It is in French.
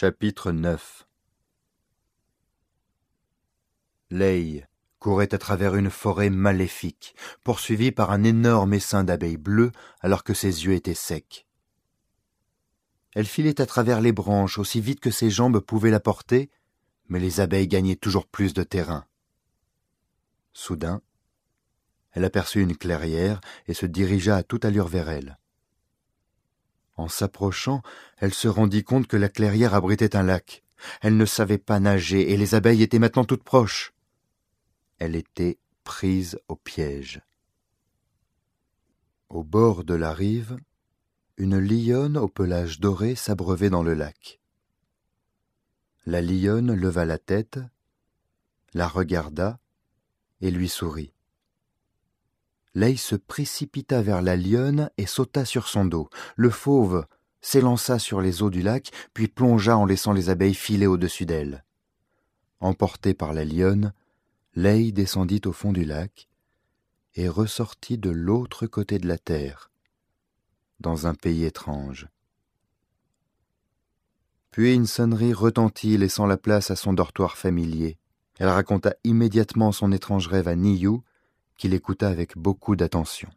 Chapitre 9 Leigh courait à travers une forêt maléfique, poursuivie par un énorme essaim d'abeilles bleues alors que ses yeux étaient secs. Elle filait à travers les branches aussi vite que ses jambes pouvaient la porter, mais les abeilles gagnaient toujours plus de terrain. Soudain, elle aperçut une clairière et se dirigea à toute allure vers elle. En s'approchant, elle se rendit compte que la clairière abritait un lac. Elle ne savait pas nager et les abeilles étaient maintenant toutes proches. Elle était prise au piège. Au bord de la rive, une lionne au pelage doré s'abreuvait dans le lac. La lionne leva la tête, la regarda et lui sourit. Leigh se précipita vers la lionne et sauta sur son dos. Le fauve s'élança sur les eaux du lac, puis plongea en laissant les abeilles filer au-dessus d'elle. Emportée par la lionne, Leigh descendit au fond du lac et ressortit de l'autre côté de la terre, dans un pays étrange. Puis une sonnerie retentit, laissant la place à son dortoir familier. Elle raconta immédiatement son étrange rêve à Niyu, qui l'écouta avec beaucoup d'attention.